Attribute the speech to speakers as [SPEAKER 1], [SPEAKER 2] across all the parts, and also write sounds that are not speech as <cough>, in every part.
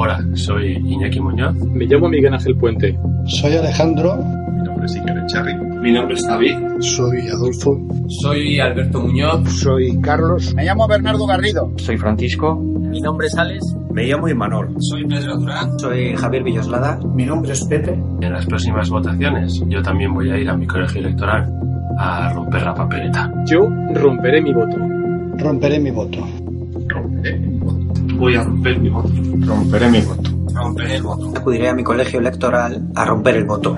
[SPEAKER 1] Hola, soy Iñaki Muñoz.
[SPEAKER 2] Me llamo Miguel Ángel Puente.
[SPEAKER 3] Soy Alejandro.
[SPEAKER 4] Mi nombre es Iker Echarri.
[SPEAKER 5] Mi nombre es David.
[SPEAKER 6] Soy Adolfo.
[SPEAKER 7] Soy Alberto Muñoz.
[SPEAKER 6] Soy Carlos.
[SPEAKER 8] Me llamo Bernardo Garrido.
[SPEAKER 9] Soy Francisco.
[SPEAKER 10] Mi nombre es Alex.
[SPEAKER 11] Me llamo Imanol.
[SPEAKER 12] Soy Pedro Durán.
[SPEAKER 13] Soy Javier Villoslada.
[SPEAKER 14] Mi nombre es Pepe.
[SPEAKER 1] En las próximas votaciones yo también voy a ir a mi colegio electoral a romper la papeleta.
[SPEAKER 2] Yo romperé mi voto.
[SPEAKER 3] Romperé mi voto.
[SPEAKER 4] Romperé mi voto.
[SPEAKER 5] Voy a romper mi voto.
[SPEAKER 4] Romperé mi voto.
[SPEAKER 5] Romperé el voto.
[SPEAKER 13] Acudiré a mi colegio electoral a romper el voto.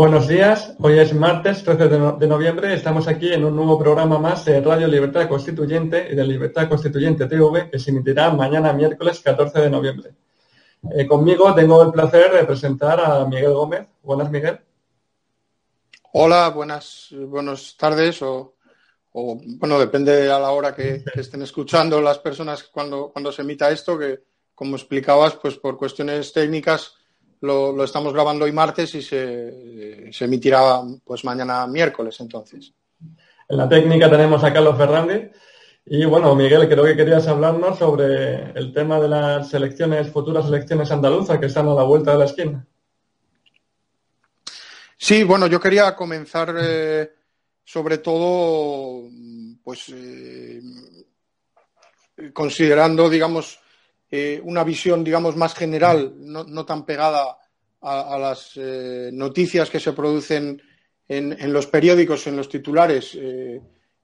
[SPEAKER 2] Buenos días, hoy es martes 13 de, no de, noviembre, estamos aquí en un nuevo programa más de Radio Libertad Constituyente y de Libertad Constituyente TV que se emitirá mañana miércoles 14 de noviembre. Eh, conmigo tengo el placer de presentar a Miguel Gómez. Buenas, Miguel.
[SPEAKER 15] Hola, buenas, buenas tardes o, o bueno, depende a la hora que, <laughs> que, estén escuchando las personas cuando, cuando se emita esto, que como explicabas, pues por cuestiones técnicas lo, lo, estamos grabando hoy martes y se, se, emitirá pues mañana miércoles entonces.
[SPEAKER 2] En la técnica tenemos a Carlos Fernández. Y bueno, Miguel, creo que querías hablarnos sobre el tema de las elecciones, futuras elecciones andaluzas que están a la vuelta de la esquina.
[SPEAKER 15] Sí, bueno, yo quería comenzar eh, sobre todo, pues, eh, considerando, digamos, eh, una visión, digamos, más general, no, tan pegada a, las eh, noticias que se producen en, los periódicos, en los titulares eh,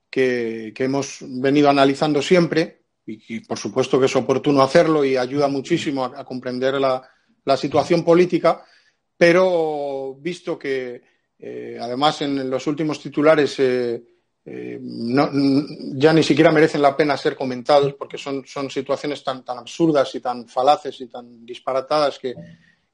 [SPEAKER 15] que, hemos venido analizando siempre, y, por supuesto que es oportuno hacerlo y ayuda muchísimo a, comprender la, situación política, pero visto que además en los últimos titulares eh, no, ya ni siquiera merecen la pena ser comentados porque son, son situaciones tan, tan, absurdas y tan falaces y tan disparatadas que,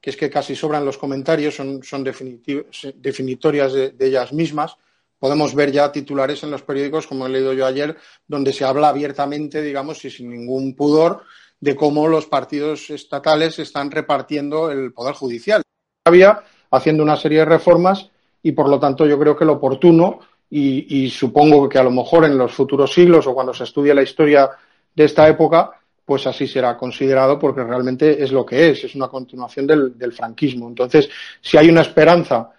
[SPEAKER 15] que es que casi sobran los comentarios, son, son definitorias de, de, ellas mismas. Podemos ver ya titulares en los periódicos, como he leído yo ayer, donde se habla abiertamente, digamos, y sin ningún pudor, de cómo los partidos estatales están repartiendo el poder judicial. Todavía haciendo una serie de reformas y, por lo tanto, yo creo que lo oportuno y, supongo que a lo mejor en los futuros siglos o cuando se estudie la historia de esta época, pues así será considerado porque realmente es lo que es, es una continuación del, franquismo. Entonces, si hay una esperanza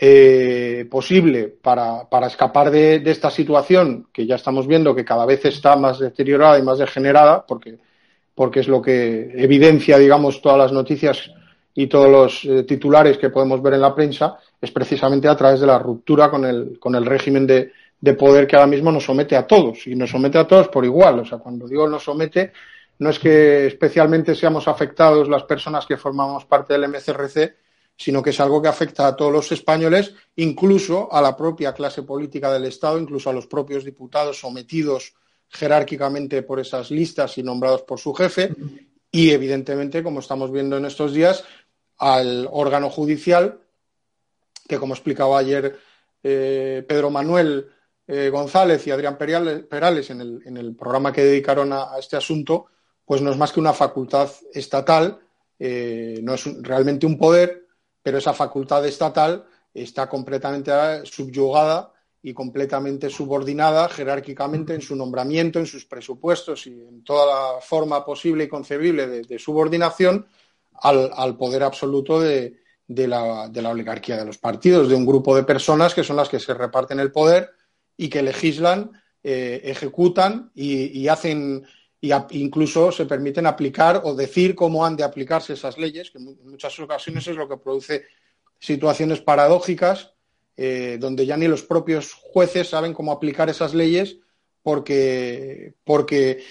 [SPEAKER 15] eh, posible para, escapar de, de, esta situación que ya estamos viendo que cada vez está más deteriorada y más degenerada, porque, porque es lo que evidencia, digamos, todas las noticias y todos los eh, titulares que podemos ver en la prensa, es precisamente a través de la ruptura con el, con el régimen de, de, poder que ahora mismo nos somete a todos y nos somete a todos por igual. O sea, cuando digo nos somete, no es que especialmente seamos afectados las personas que formamos parte del MCRC, sino que es algo que afecta a todos los españoles, incluso a la propia clase política del Estado, incluso a los propios diputados sometidos jerárquicamente por esas listas y nombrados por su jefe, y evidentemente, como estamos viendo en estos días, al órgano judicial que, como explicaba ayer eh, Pedro Manuel eh, González y Adrián Perales en el, en el programa que dedicaron a, este asunto, pues no es más que una facultad estatal, eh, no es realmente un poder, pero esa facultad estatal está completamente subyugada y completamente subordinada jerárquicamente en su nombramiento, en sus presupuestos y en toda la forma posible y concebible de, subordinación al, poder absoluto de, la, oligarquía de los partidos, de un grupo de personas que son las que se reparten el poder y que legislan, eh, ejecutan y, hacen y incluso se permiten aplicar o decir cómo han de aplicarse esas leyes, que en muchas ocasiones es lo que produce situaciones paradójicas eh, donde ya ni los propios jueces saben cómo aplicar esas leyes porque, porque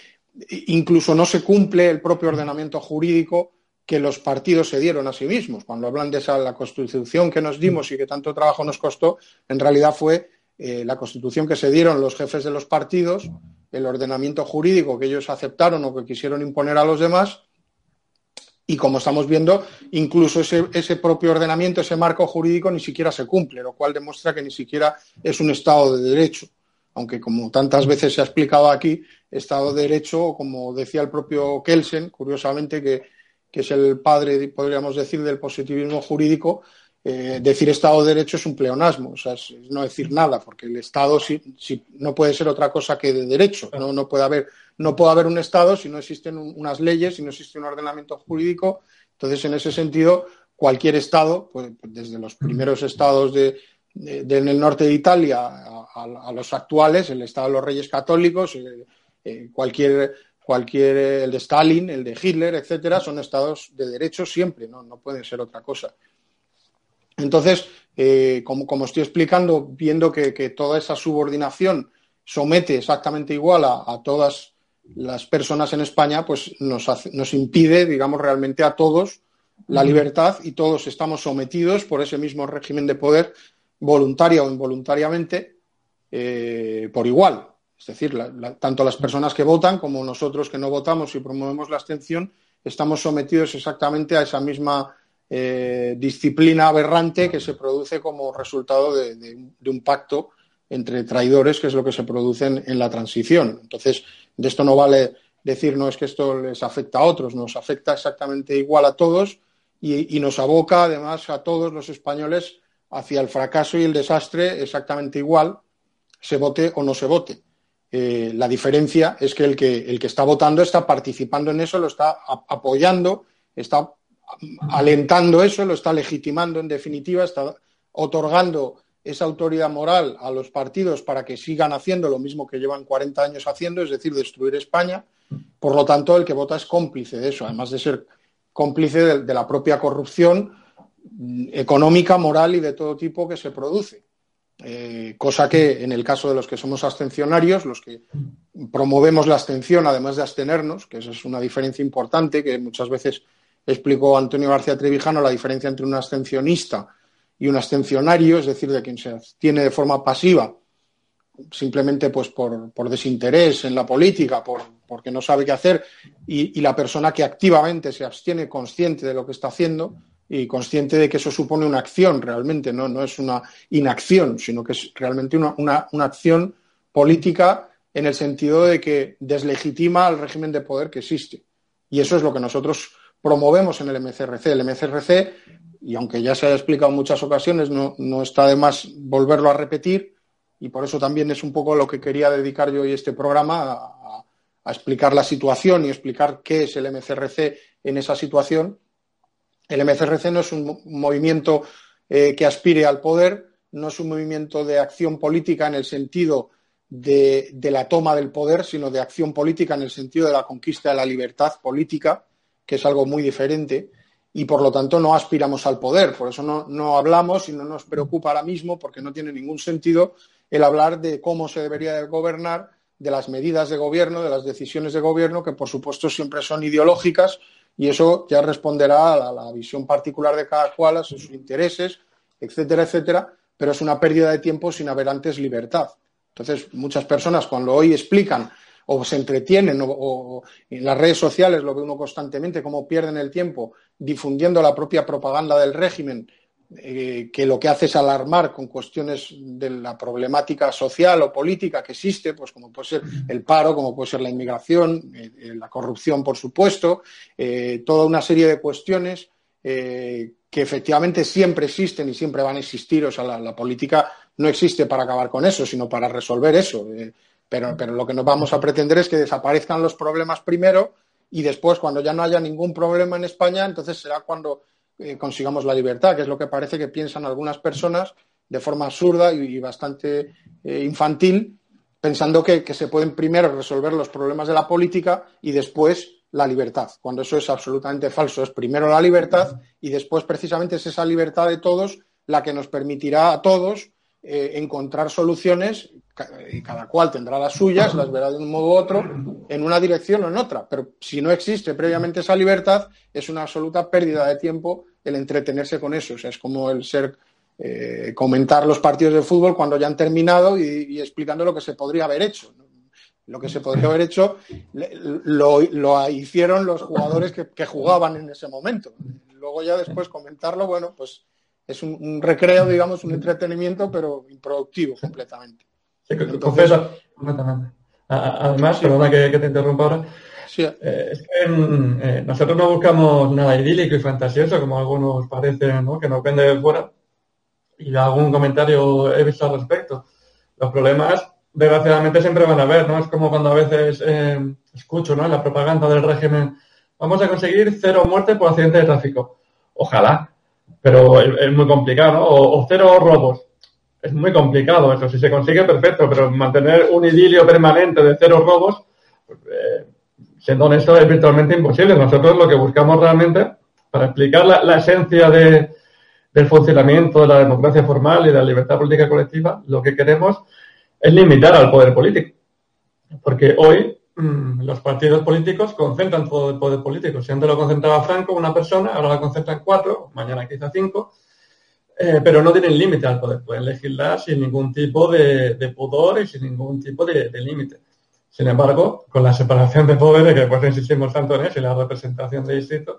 [SPEAKER 15] incluso no se cumple el propio ordenamiento jurídico que los partidos se dieron a sí mismos. Cuando hablan de esa la constitución que nos dimos y que tanto trabajo nos costó, en realidad fue eh, la constitución que se dieron los jefes de los partidos, el ordenamiento jurídico que ellos aceptaron o que quisieron imponer a los demás, y como estamos viendo, incluso ese, propio ordenamiento, ese marco jurídico ni siquiera se cumple, lo cual demuestra que ni siquiera es un Estado de Derecho. Aunque, como tantas veces se ha explicado aquí, Estado de Derecho, como decía el propio Kelsen, curiosamente, que, que es el padre, podríamos decir, del positivismo jurídico, eh, decir Estado de Derecho es un pleonasmo, o sea, es, no decir nada, porque el Estado no puede ser otra cosa que de derecho. No, no, puede haber, no puede haber un Estado si no existen unas leyes, si no existe un ordenamiento jurídico. Entonces, en ese sentido, cualquier Estado, pues, desde los primeros estados de, en el norte de Italia a, los actuales, el Estado de los Reyes Católicos, eh, eh, cualquier cualquier el de Stalin, el de Hitler, etcétera, son estados de derecho siempre, no, no pueden ser otra cosa. Entonces, eh, como, estoy explicando, viendo que, toda esa subordinación somete exactamente igual a, todas las personas en España, pues nos, impide, digamos, realmente a todos la libertad y todos estamos sometidos por ese mismo régimen de poder, voluntaria o involuntariamente, eh, por igual. Es decir, tanto las personas que votan como nosotros que no votamos y promovemos la abstención, estamos sometidos exactamente a esa misma eh, disciplina aberrante que se produce como resultado de, un pacto entre traidores, que es lo que se produce en, la transición. Entonces, de esto no vale decir no es que esto les afecta a otros, nos afecta exactamente igual a todos y, nos aboca además a todos los españoles hacia el fracaso y el desastre exactamente igual, se vote o no se vote. Eh, la diferencia es que el, que el que está votando está participando en eso, lo está apoyando, está alentando eso, lo está legitimando en definitiva, está otorgando esa autoridad moral a los partidos para que sigan haciendo lo mismo que llevan 40 años haciendo, es decir, destruir España. Por lo tanto, el que vota es cómplice de eso, además de ser cómplice de, la propia corrupción mm, económica, moral y de todo tipo que se produce. Eh, cosa que en el caso de los que somos abstencionarios, los que promovemos la abstención, además de abstenernos, que esa es una diferencia importante que muchas veces explicó Antonio García Trevijano la diferencia entre un abstencionista y un abstencionario, es decir, de quien se abstiene de forma pasiva, simplemente pues por, desinterés en la política, por, porque no sabe qué hacer, y, la persona que activamente se abstiene consciente de lo que está haciendo y consciente de que eso supone una acción realmente, no, no es una inacción, sino que es realmente una, una acción política en el sentido de que deslegitima al régimen de poder que existe. Y eso es lo que nosotros promovemos en el MCRC. El MCRC, y aunque ya se haya explicado en muchas ocasiones, no, está de más volverlo a repetir, y por eso también es un poco lo que quería dedicar yo hoy este programa, a, explicar la situación y explicar qué es el MCRC en esa situación. El MCRC no es un movimiento eh, que aspire al poder, no es un movimiento de acción política en el sentido de, la toma del poder, sino de acción política en el sentido de la conquista de la libertad política que es algo muy diferente, y por lo tanto no aspiramos al poder. Por eso no, hablamos y no nos preocupa ahora mismo, porque no tiene ningún sentido el hablar de cómo se debería gobernar, de las medidas de gobierno, de las decisiones de gobierno, que por supuesto siempre son ideológicas, y eso ya responderá a la, visión particular de cada cual, a sus intereses, etcétera, etcétera, pero es una pérdida de tiempo sin haber antes libertad. Entonces, muchas personas cuando hoy explican o se entretienen o, en las redes sociales lo ve uno constantemente, cómo pierden el tiempo difundiendo la propia propaganda del régimen, eh, que lo que hace es alarmar con cuestiones de la problemática social o política que existe, pues como puede ser el paro, como puede ser la inmigración, eh, eh, la corrupción, por supuesto, toda una serie de cuestiones que efectivamente siempre existen y siempre van a existir. O sea, la política no existe para acabar con eso, sino para resolver eso. Eh, pero, pero lo que nos vamos a pretender es que desaparezcan los problemas primero y después, cuando ya no haya ningún problema en España, entonces será cuando eh, consigamos la libertad, que es lo que parece que piensan algunas personas de forma absurda y, bastante eh, infantil, pensando que, que, se pueden primero resolver los problemas de la política y después la libertad, cuando eso es absolutamente falso. Es primero la libertad y después precisamente es esa libertad de todos la que nos permitirá a todos eh, encontrar soluciones y cada cual tendrá las suyas, las verá de un modo u otro, en una dirección o en otra. Pero si no existe previamente esa libertad, es una absoluta pérdida de tiempo el entretenerse con eso. O sea, es como el ser eh, comentar los partidos de fútbol cuando ya han terminado y, explicando lo que se podría haber hecho. Lo que se podría haber hecho lo, hicieron los jugadores que, jugaban en ese momento. Luego ya después comentarlo, bueno, pues es un recreo, digamos, un entretenimiento, pero improductivo completamente.
[SPEAKER 2] Además, perdona que, te interrumpa ahora. Eh, es que mm, eh, nosotros no buscamos nada idílico y fantasioso, como algunos parecen, ¿no? que nos vende de fuera. Y algún comentario he visto al respecto. Los problemas, desgraciadamente, siempre van a haber, ¿no? Es como cuando a veces eh, escucho, ¿no? En la propaganda del régimen, vamos a conseguir cero muertes por accidente de tráfico. Ojalá, pero es, muy complicado, ¿no? o cero robos es muy complicado eso. Si se consigue, perfecto, pero mantener un idilio permanente de cero robos, eh, siendo honesto, es virtualmente imposible. Nosotros lo que buscamos realmente, para explicar la, esencia de, del funcionamiento de la democracia formal y de la libertad política colectiva, lo que queremos es limitar al poder político. Porque hoy los partidos políticos concentran todo el poder político. Si antes lo concentraba Franco, una persona, ahora la concentran cuatro, mañana quizá cinco eh, pero no tienen límite al poder. Pueden legislar sin ningún tipo de, pudor y sin ningún tipo de, límite. Sin embargo, con la separación de poderes, que después insistimos tanto en eso, y la representación de distritos,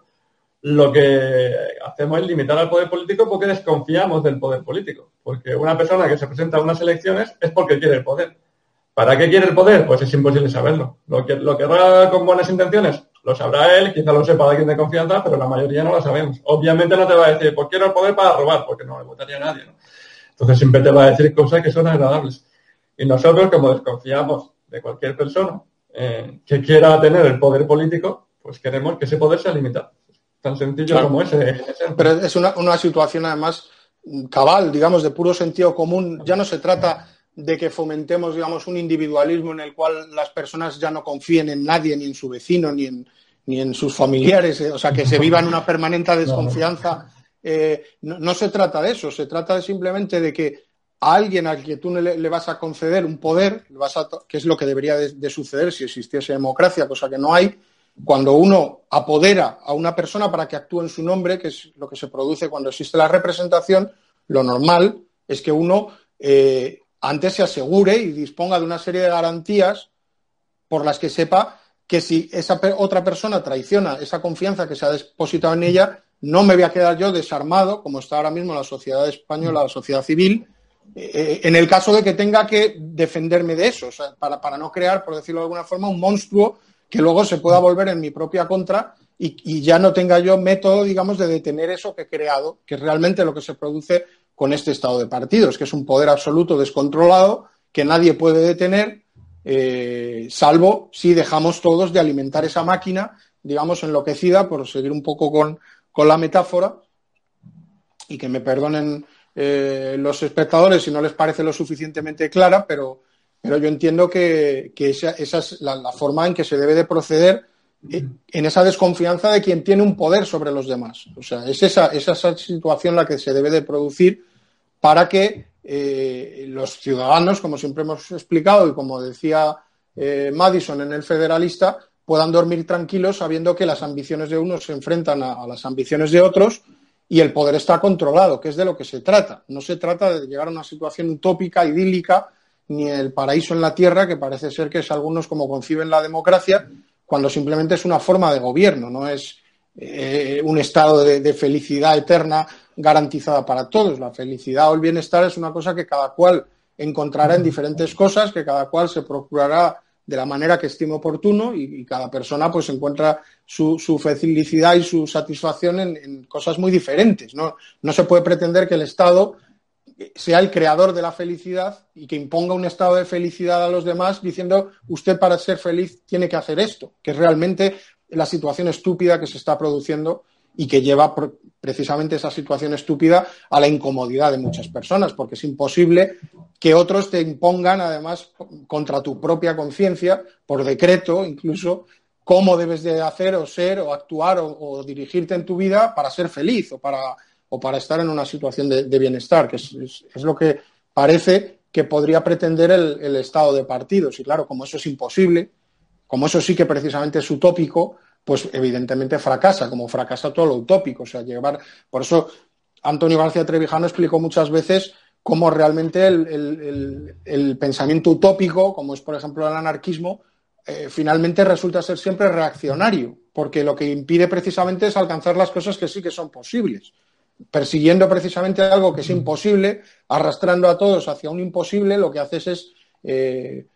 [SPEAKER 2] lo que hacemos es limitar al poder político porque desconfiamos del poder político. Porque una persona que se presenta a unas elecciones es porque quiere el poder. ¿Para qué quiere el poder? Pues es imposible saberlo. Lo que lo querrá con buenas intenciones, lo sabrá él, quizá lo sepa alguien de confianza, pero la mayoría no lo sabemos. Obviamente no te va a decir, pues quiero el poder para robar, porque no le votaría a nadie. Entonces siempre te va a decir cosas que son agradables. Y nosotros, como desconfiamos de cualquier persona eh, que quiera tener el poder político, pues queremos que ese poder sea limitado. Tan sencillo como ese.
[SPEAKER 15] Pero es una, una situación además cabal, digamos, de puro sentido común. Ya no se trata de que fomentemos, digamos, un individualismo en el cual las personas ya no confíen en nadie, ni en su vecino, ni en, ni en sus familiares, eh, o sea, que se <laughs> viva en una permanente desconfianza. Eh, no, se trata de eso, se trata simplemente de que a alguien al que tú le, vas a conceder un poder, vas que es lo que debería de, suceder si existiese democracia, cosa que no hay, cuando uno apodera a una persona para que actúe en su nombre, que es lo que se produce cuando existe la representación, lo normal es que uno eh, antes se asegure y disponga de una serie de garantías por las que sepa que si esa otra persona traiciona esa confianza que se ha depositado en ella, no me voy a quedar yo desarmado, como está ahora mismo la sociedad española, la sociedad civil, eh, eh, en el caso de que tenga que defenderme de eso, para, para, no crear, por decirlo de alguna forma, un monstruo que luego se pueda volver en mi propia contra y, y ya no tenga yo método, digamos, de detener eso que he creado, que es realmente lo que se produce con este estado de partidos, que es un poder absoluto descontrolado que nadie puede detener, eh, salvo si dejamos todos de alimentar esa máquina, digamos, enloquecida, por seguir un poco con, la metáfora, y que me perdonen eh, los espectadores si no les parece lo suficientemente clara, pero, pero yo entiendo que, esa, es la, forma en que se debe de proceder eh, en esa desconfianza de quien tiene un poder sobre los demás. O sea, es esa, esa situación la que se debe de producir para que eh, los ciudadanos, como siempre hemos explicado y como decía eh, Madison en el Federalista, puedan dormir tranquilos sabiendo que las ambiciones de unos se enfrentan a, las ambiciones de otros y el poder está controlado, que es de lo que se trata. No se trata de llegar a una situación utópica, idílica, ni el paraíso en la tierra, que parece ser que es algunos como conciben la democracia, cuando simplemente es una forma de gobierno, no es eh, un estado de, felicidad eterna garantizada para todos. La felicidad o el bienestar es una cosa que cada cual encontrará en diferentes cosas, que cada cual se procurará de la manera que estime oportuno y, cada persona pues encuentra su, felicidad y su satisfacción en, cosas muy diferentes. ¿no? no se puede pretender que el Estado sea el creador de la felicidad y que imponga un estado de felicidad a los demás diciendo usted para ser feliz tiene que hacer esto, que es realmente la situación estúpida que se está produciendo y que lleva precisamente esa situación estúpida a la incomodidad de muchas personas, porque es imposible que otros te impongan, además, contra tu propia conciencia, por decreto incluso, cómo debes de hacer o ser o actuar o, dirigirte en tu vida para ser feliz o para, o para estar en una situación de, bienestar, que es, lo que parece que podría pretender el, el estado de partidos. Y claro, como eso es imposible, como eso sí que precisamente es utópico, pues evidentemente fracasa, como fracasa todo lo utópico. O sea, llevar. Por eso Antonio García Trevijano explicó muchas veces cómo realmente el, pensamiento utópico, como es por ejemplo el anarquismo, eh, finalmente resulta ser siempre reaccionario, porque lo que impide precisamente es alcanzar las cosas que sí que son posibles. Persiguiendo precisamente algo que es imposible, arrastrando a todos hacia un imposible, lo que haces es eh,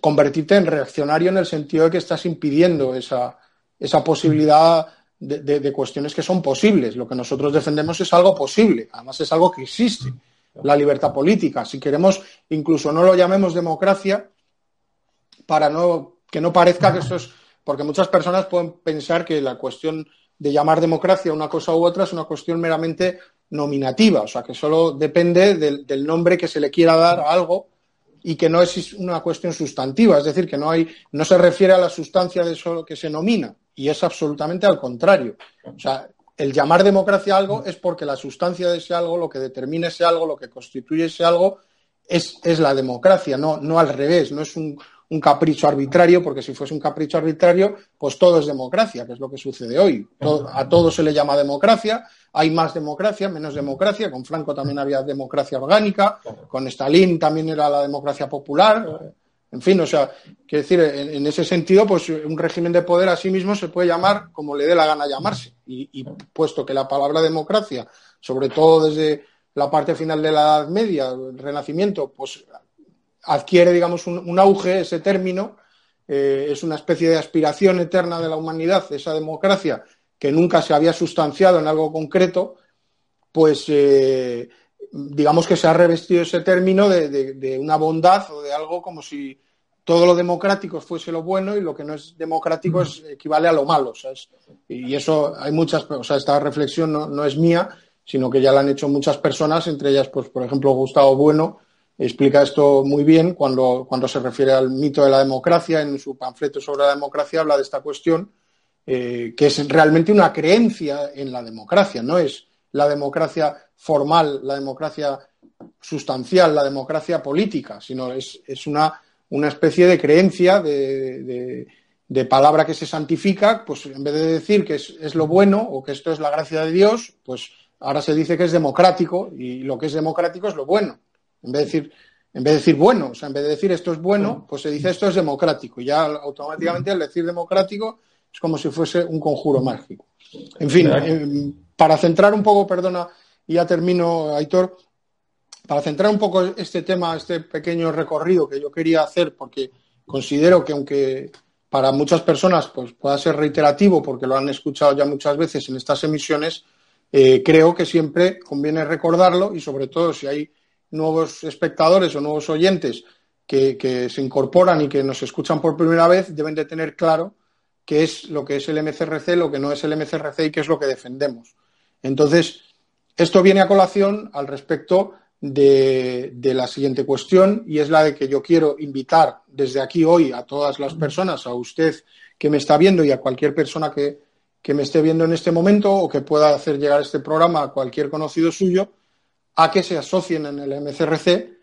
[SPEAKER 15] convertirte en reaccionario en el sentido de que estás impidiendo esa, esa posibilidad de, cuestiones que son posibles. Lo que nosotros defendemos es algo posible, además es algo que existe, la libertad política. Si queremos, incluso no lo llamemos democracia, para no, que no parezca que esto es, porque muchas personas pueden pensar que la cuestión de llamar democracia una cosa u otra es una cuestión meramente nominativa, o sea, que solo depende del nombre que se le quiera dar a algo y que no es una cuestión sustantiva, es decir, que no, hay, no se refiere a la sustancia de eso que se nomina, y es absolutamente al contrario. O sea, el llamar democracia algo es porque la sustancia de ese algo, lo que determina ese algo, lo que constituye ese algo, es, es la democracia, no, no al revés, no es un, un, capricho arbitrario, porque si fuese un capricho arbitrario, pues todo es democracia, que es lo que sucede hoy. a todo se le llama democracia, hay más democracia, menos democracia. Con Franco también había democracia orgánica, con Stalin también era la democracia popular. En fin, o sea, quiero decir, en, ese sentido, pues un régimen de poder a sí mismo se puede llamar como le dé la gana llamarse. Y, puesto que la palabra democracia, sobre todo desde la parte final de la Edad Media, el Renacimiento, pues adquiere, digamos, un, auge ese término, eh, es una especie de aspiración eterna de la humanidad, esa democracia, que nunca se había sustanciado en algo concreto, pues eh, digamos que se ha revestido ese término de, una bondad o de algo como si todo lo democrático fuese lo bueno y lo que no es democrático es, equivale a lo malo. Y eso hay muchas, o sea, esta reflexión no, es mía, sino que ya la han hecho muchas personas, entre ellas, pues, por ejemplo, Gustavo Bueno, explica esto muy bien cuando, cuando se refiere al mito de la democracia, en su panfleto sobre la democracia habla de esta cuestión eh, que es realmente una creencia en la democracia, no es la democracia formal, la democracia sustancial, la democracia política, sino es, una, una, especie de creencia, de, palabra que se santifica, pues en vez de decir que es, es, lo bueno o que esto es la gracia de Dios, pues ahora se dice que es democrático y lo que es democrático es lo bueno. En vez de decir, en vez de decir bueno, o sea, en vez de decir esto es bueno, pues se dice esto es democrático. Y ya automáticamente al decir democrático es como si fuese un conjuro mágico. En fin, eh, para centrar un poco, perdona, y ya termino, Aitor, para centrar un poco este tema, este pequeño recorrido que yo quería hacer, porque considero que aunque para muchas personas pues, pueda ser reiterativo, porque lo han escuchado ya muchas veces en estas emisiones, eh, creo que siempre conviene recordarlo y sobre todo si hay nuevos espectadores o nuevos oyentes que se incorporan y que nos escuchan por primera vez, deben de tener claro qué es lo que es el MCRC, lo que no es el MCRC y qué es lo que defendemos. Entonces, esto viene a colación al respecto de, la siguiente cuestión y es la de que yo quiero invitar desde aquí hoy a todas las personas, a usted que me está viendo y a cualquier persona que, me esté viendo en este momento o que pueda hacer llegar este programa a cualquier conocido suyo, a que se asocien en el MCRC,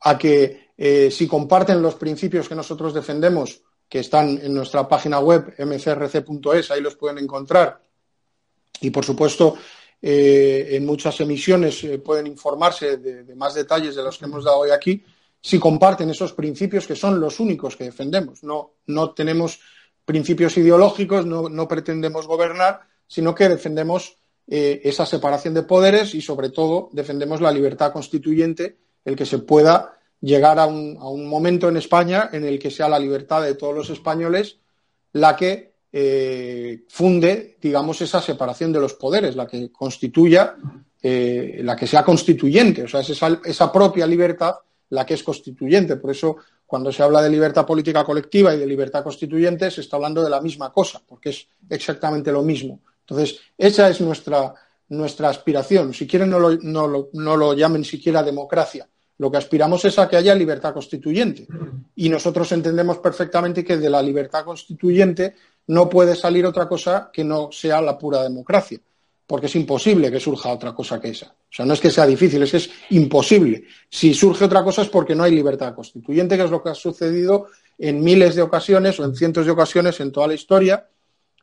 [SPEAKER 15] a que eh, si comparten los principios que nosotros defendemos, que están en nuestra página web mcrc.es, ahí los pueden encontrar. Y por supuesto, eh, en muchas emisiones eh, pueden informarse de, más detalles de los que hemos dado hoy aquí, si comparten esos principios que son los únicos que defendemos. No, no tenemos principios ideológicos, no, pretendemos gobernar, sino que defendemos eh, esa separación de poderes y, sobre todo, defendemos la libertad constituyente, el que se pueda llegar a un, a un, momento en España en el que sea la libertad de todos los españoles la que eh, funde, digamos, esa separación de los poderes, la que constituya eh, la que sea constituyente, o sea, es esa, esa propia libertad la que es constituyente. Por eso, cuando se habla de libertad política colectiva y de libertad constituyente, se está hablando de la misma cosa, porque es exactamente lo mismo. Entonces, esa es nuestra, nuestra aspiración. Si quieren, no lo, no, lo, no lo, llamen siquiera democracia. Lo que aspiramos es a que haya libertad constituyente. Y nosotros entendemos perfectamente que de la libertad constituyente no puede salir otra cosa que no sea la pura democracia porque es imposible que surja otra cosa que esa. O sea, no es que sea difícil, es que es imposible. Si surge otra cosa es porque no hay libertad constituyente, que es lo que ha sucedido en miles de ocasiones o en cientos de ocasiones en toda la historia,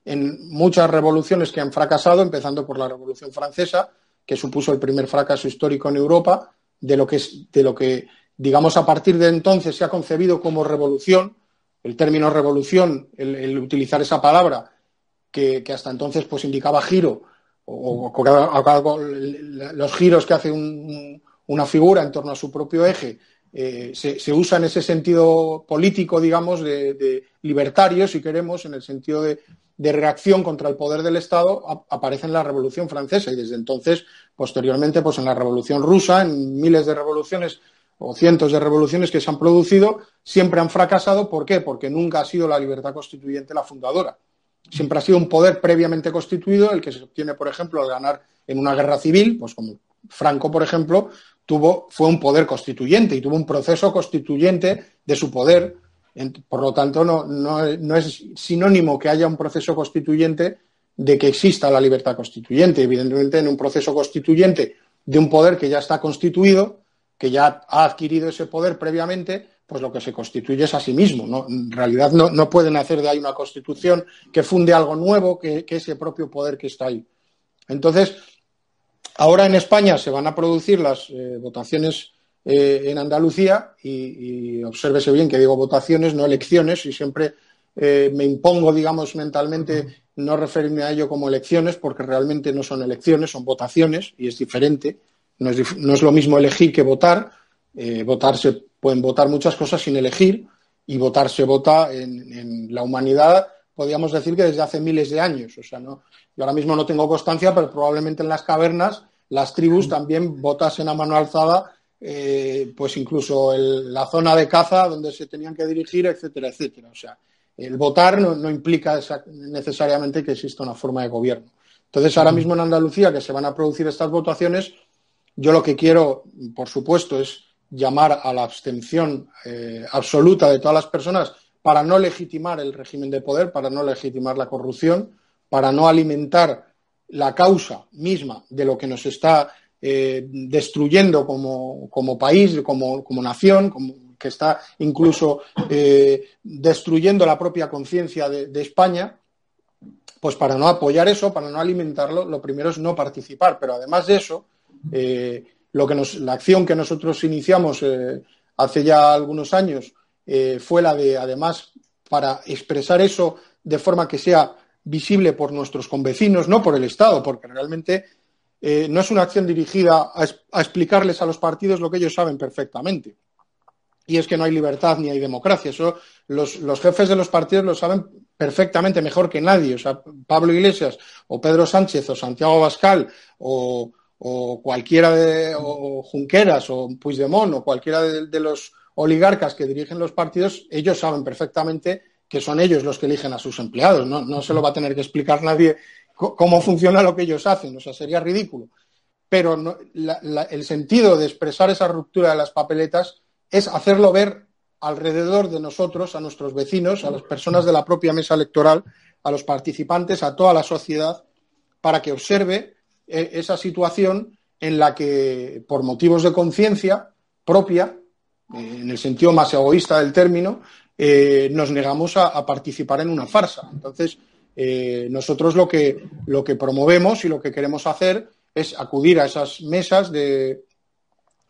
[SPEAKER 15] en muchas revoluciones que han fracasado, empezando por la Revolución Francesa, que supuso el primer fracaso histórico en Europa, de lo que, de lo que digamos, a partir de entonces se ha concebido como revolución, el término revolución, el, utilizar esa palabra, que, que, hasta entonces pues indicaba giro, o, los giros que hace una figura en torno a su propio eje eh, se, usa en ese sentido político, digamos, de, libertario, si queremos, en el sentido de, reacción contra el poder del Estado, aparece en la Revolución Francesa y desde entonces, posteriormente, pues en la Revolución Rusa, en miles de revoluciones o cientos de revoluciones que se han producido, siempre han fracasado. ¿Por qué? Porque nunca ha sido la libertad constituyente la fundadora siempre ha sido un poder previamente constituido, el que se obtiene, por ejemplo, al ganar en una guerra civil, pues como Franco, por ejemplo, tuvo, fue un poder constituyente y tuvo un proceso constituyente de su poder. Por lo tanto, no, no, es sinónimo que haya un proceso constituyente de que exista la libertad constituyente. Evidentemente, en un proceso constituyente de un poder que ya está constituido, que ya ha adquirido ese poder previamente, pues lo que se constituye es a sí mismo. ¿no? En realidad no, pueden hacer de ahí una constitución que funde algo nuevo que, ese propio poder que está ahí. Entonces, ahora en España se van a producir las eh, votaciones eh, en Andalucía y, y, obsérvese bien que digo votaciones, no elecciones, y siempre eh, me impongo, digamos, mentalmente no referirme a ello como elecciones porque realmente no son elecciones, son votaciones y es diferente. No es, no es lo mismo elegir que votar. votarse pueden votar muchas cosas sin elegir y votar se vota en, la humanidad, podríamos decir que desde hace miles de años. O sea, no, yo ahora mismo no tengo constancia, pero probablemente en las cavernas las tribus también votasen a mano alzada, eh, pues incluso la zona de caza donde se tenían que dirigir, etcétera, etcétera. O sea, el votar no, implica necesariamente que exista una forma de gobierno. Entonces, ahora mismo en Andalucía, que se van a producir estas votaciones, yo lo que quiero, por supuesto, es llamar a la abstención eh, absoluta de todas las personas para no legitimar el régimen de poder, para no legitimar la corrupción, para no alimentar la causa misma de lo que nos está eh, destruyendo como, país, como, nación, que está incluso eh, destruyendo la propia conciencia de, España, pues para no apoyar eso, para no alimentarlo, lo primero es no participar. Pero además de eso, lo que la acción que nosotros iniciamos eh, hace ya algunos años eh, fue la de, además, para expresar eso de forma que sea visible por nuestros convecinos, no por el Estado, porque realmente eh, no es una acción dirigida a, explicarles a los partidos lo que ellos saben perfectamente. Y es que no hay libertad ni hay democracia. Eso los, jefes de los partidos lo saben perfectamente mejor que nadie. O sea, Pablo Iglesias o Pedro Sánchez o Santiago Bascal o, cualquiera de o Junqueras o Puigdemont o cualquiera de, los oligarcas que dirigen los partidos, ellos saben perfectamente que son ellos los que eligen a sus empleados. No, se lo va a tener que explicar nadie cómo funciona lo que ellos hacen. O sea, sería ridículo. Pero el sentido de expresar esa ruptura de las papeletas es hacerlo ver alrededor de nosotros, a nuestros vecinos, a las personas de la propia mesa electoral, a los participantes, a toda la sociedad, para que observe e, esa situación en la que, por motivos de conciencia propia, eh, en el sentido más egoísta del término, eh, nos negamos a, participar en una farsa. Entonces, eh, nosotros lo que, promovemos y lo que queremos hacer es acudir a esas mesas de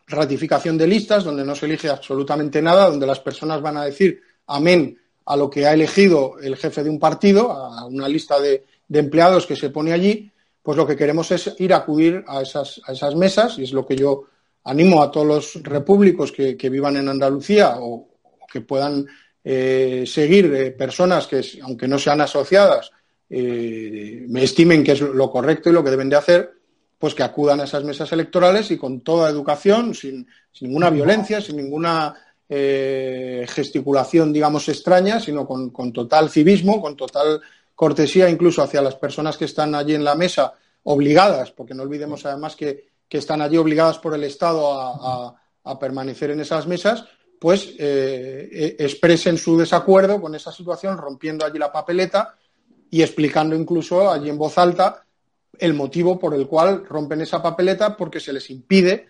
[SPEAKER 15] ratificación de listas, donde no se elige absolutamente nada, donde las personas van a decir amén a lo que ha elegido el jefe de un partido, a una lista de empleados que se pone allí, pues lo que queremos es ir a acudir a esas, a esas mesas y es lo que yo animo a todos los repúblicos que, vivan en Andalucía o, que puedan eh, seguir eh, personas que, aunque no sean asociadas, eh, me estimen que es lo correcto y lo que deben de hacer, pues que acudan a esas mesas electorales y con toda educación, sin, ninguna violencia, sin ninguna eh, gesticulación, digamos, extraña, sino con, total civismo, con total cortesía incluso hacia las personas que están allí en la mesa, obligadas, porque no olvidemos además que, están allí obligadas por el Estado a, permanecer en esas mesas, pues eh, eh, expresen su desacuerdo con esa situación, rompiendo allí la papeleta y explicando incluso allí en voz alta el motivo por el cual rompen esa papeleta porque se les impide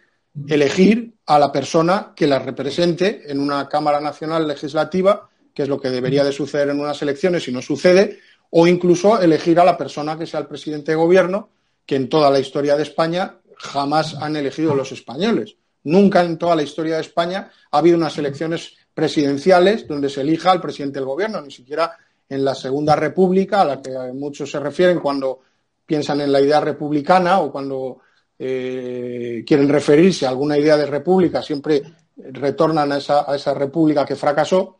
[SPEAKER 15] elegir a la persona que la represente en una Cámara Nacional Legislativa, que es lo que debería de suceder en unas elecciones y no sucede, o incluso elegir a la persona que sea el presidente de gobierno, que en toda la historia de España jamás han elegido los españoles. Nunca en toda la historia de España ha habido unas elecciones presidenciales donde se elija al presidente del gobierno, ni siquiera en la Segunda República, a la que muchos se refieren cuando piensan en la idea republicana o cuando eh, quieren referirse a alguna idea de república, siempre retornan a esa, a esa república que fracasó,